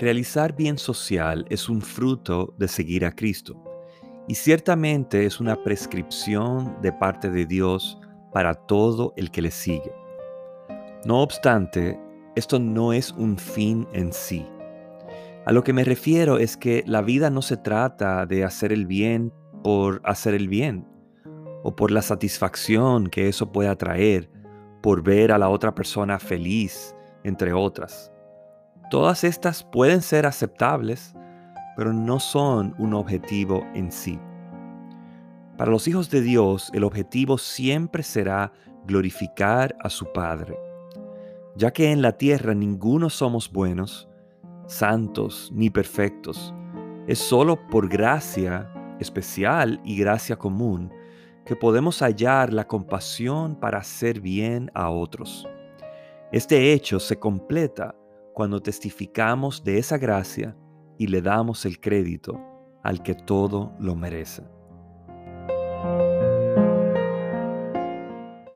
Realizar bien social es un fruto de seguir a Cristo y ciertamente es una prescripción de parte de Dios para todo el que le sigue. No obstante, esto no es un fin en sí. A lo que me refiero es que la vida no se trata de hacer el bien por hacer el bien o por la satisfacción que eso pueda traer por ver a la otra persona feliz, entre otras. Todas estas pueden ser aceptables, pero no son un objetivo en sí. Para los hijos de Dios, el objetivo siempre será glorificar a su Padre, ya que en la tierra ninguno somos buenos, santos ni perfectos. Es solo por gracia especial y gracia común que podemos hallar la compasión para hacer bien a otros. Este hecho se completa cuando testificamos de esa gracia y le damos el crédito al que todo lo merece.